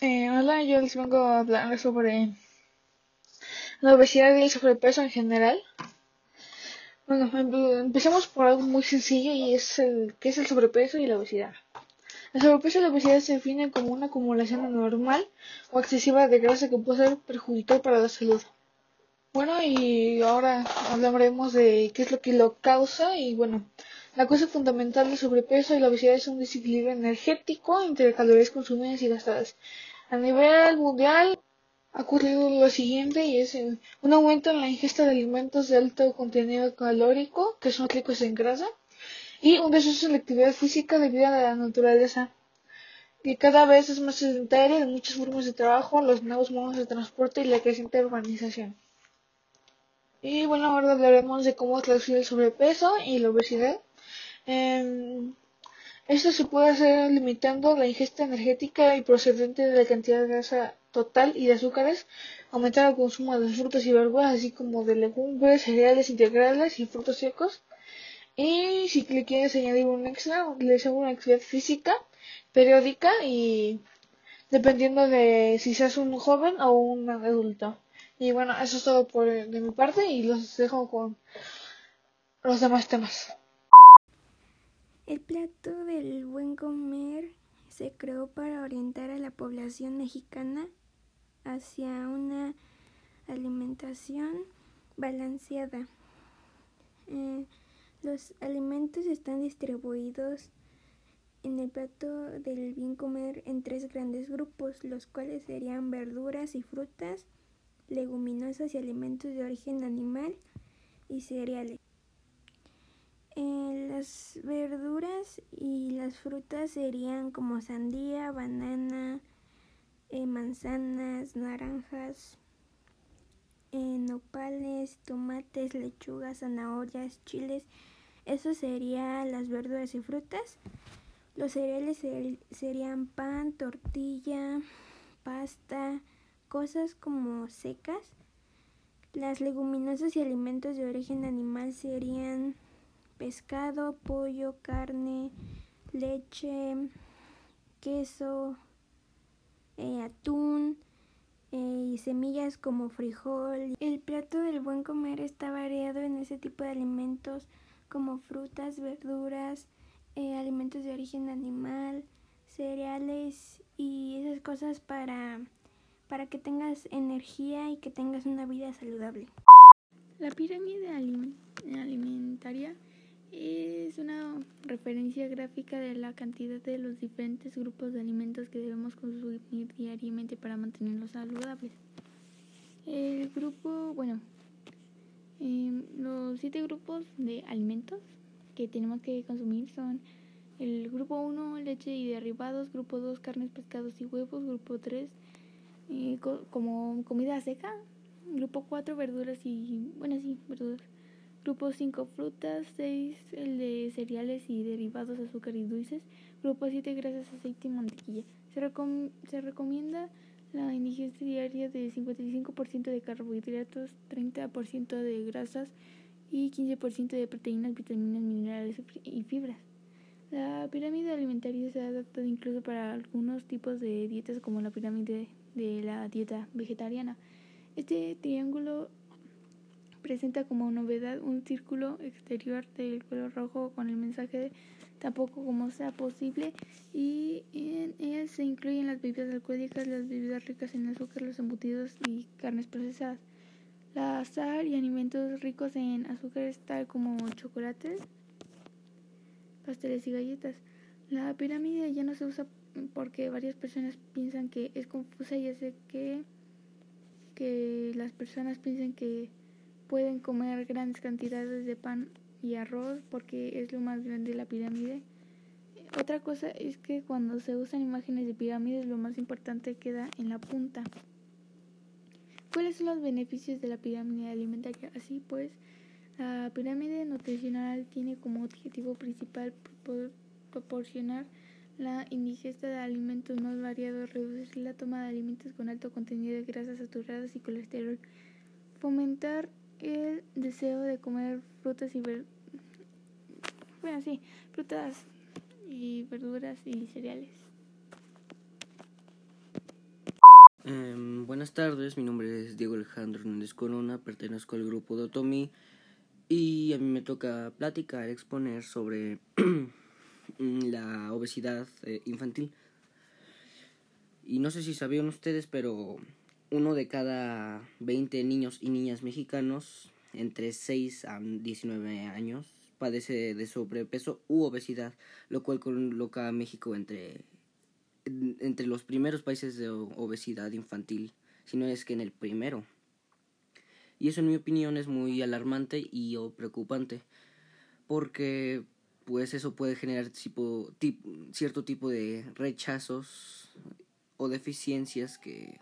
Eh, hola, yo les vengo a hablar sobre la obesidad y el sobrepeso en general. Bueno, em, empecemos por algo muy sencillo y es el que es el sobrepeso y la obesidad. El sobrepeso y la obesidad se definen como una acumulación anormal o excesiva de grasa que puede ser perjudicial para la salud. Bueno, y ahora hablaremos de qué es lo que lo causa y bueno, la causa fundamental del sobrepeso y la obesidad es un desequilibrio energético entre calorías consumidas y gastadas. A nivel mundial ha ocurrido lo siguiente y es un aumento en la ingesta de alimentos de alto contenido calórico, que son ricos en grasa, y un descenso en la actividad física debido a la naturaleza que cada vez es más sedentaria en muchas formas de trabajo, los nuevos modos de transporte y la creciente urbanización. Y bueno, ahora hablaremos de cómo reducir el sobrepeso y la obesidad. Eh, esto se puede hacer limitando la ingesta energética y procedente de la cantidad de grasa total y de azúcares, aumentar el consumo de frutas y verduras, así como de legumbres, cereales integrales y frutos secos. Y si le quieres añadir un extra, hago una actividad física periódica y dependiendo de si seas un joven o un adulto. Y bueno, eso es todo por de mi parte y los dejo con los demás temas. El plato del buen comer se creó para orientar a la población mexicana hacia una alimentación balanceada. Eh, los alimentos están distribuidos en el plato del bien comer en tres grandes grupos, los cuales serían verduras y frutas, leguminosas y alimentos de origen animal y cereales. Eh, las verduras y las frutas serían como sandía, banana, eh, manzanas, naranjas, eh, nopales, tomates, lechugas, zanahorias, chiles. Eso serían las verduras y frutas. Los cereales serían pan, tortilla, pasta, cosas como secas. Las leguminosas y alimentos de origen animal serían pescado, pollo, carne, leche, queso, eh, atún eh, y semillas como frijol. El plato del buen comer está variado en ese tipo de alimentos como frutas, verduras, eh, alimentos de origen animal, cereales y esas cosas para, para que tengas energía y que tengas una vida saludable. La pirámide alimentaria es una referencia gráfica de la cantidad de los diferentes grupos de alimentos que debemos consumir diariamente para mantenerlos saludables. El grupo, bueno, em, los siete grupos de alimentos que tenemos que consumir son el grupo 1, leche y derivados, grupo 2, carnes, pescados y huevos, grupo 3, eh, como comida seca, grupo 4, verduras y, bueno, sí, verduras. Grupo 5 frutas, 6 el de cereales y derivados, azúcar y dulces. Grupo 7 grasas, aceite y mantequilla. Se, se recomienda la ingesta diaria de 55% de carbohidratos, 30% de grasas y 15% de proteínas, vitaminas, minerales y fibras. La pirámide alimentaria se ha adaptado incluso para algunos tipos de dietas como la pirámide de la dieta vegetariana. Este triángulo presenta como novedad un círculo exterior del color rojo con el mensaje de tampoco como sea posible y en él se incluyen las bebidas alcohólicas, las bebidas ricas en azúcar, los embutidos y carnes procesadas. La sal y alimentos ricos en azúcares tal como chocolates, pasteles y galletas. La pirámide ya no se usa porque varias personas piensan que es confusa y hace que, que las personas piensen que pueden comer grandes cantidades de pan y arroz porque es lo más grande de la pirámide. Otra cosa es que cuando se usan imágenes de pirámides lo más importante queda en la punta. ¿Cuáles son los beneficios de la pirámide alimentaria? Así pues, la pirámide nutricional tiene como objetivo principal proporcionar la ingesta de alimentos más variados, reducir la toma de alimentos con alto contenido de grasas saturadas y colesterol, fomentar el deseo de comer frutas y verduras, bueno, sí, frutas y verduras y cereales. buenas tardes, mi nombre es Diego Alejandro Hernández Corona, pertenezco al grupo de Otomi y a mí me toca platicar, exponer sobre la obesidad eh, infantil. Y no sé si sabían ustedes, pero uno de cada 20 niños y niñas mexicanos entre 6 a 19 años padece de sobrepeso u obesidad, lo cual coloca a México entre entre los primeros países de obesidad infantil, si no es que en el primero. Y eso en mi opinión es muy alarmante y preocupante, porque pues eso puede generar tipo, cierto tipo de rechazos o deficiencias que,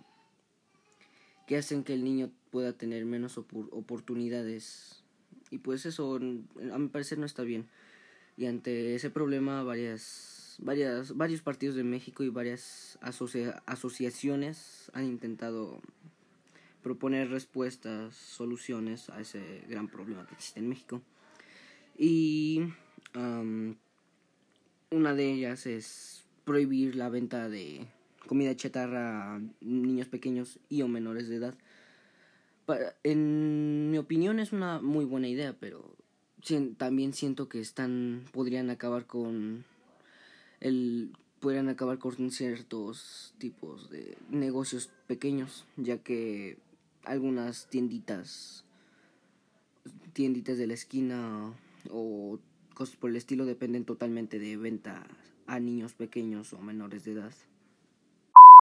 que hacen que el niño pueda tener menos oportunidades. Y pues eso a mi parecer no está bien. Y ante ese problema varias varias, varios partidos de México y varias asociaciones han intentado proponer respuestas, soluciones a ese gran problema que existe en México. Y una de ellas es prohibir la venta de comida chatarra a niños pequeños y o menores de edad. en mi opinión es una muy buena idea, pero también siento que están podrían acabar con el puedan acabar con ciertos tipos de negocios pequeños, ya que algunas tienditas tienditas de la esquina o cosas por el estilo dependen totalmente de venta a niños pequeños o menores de edad.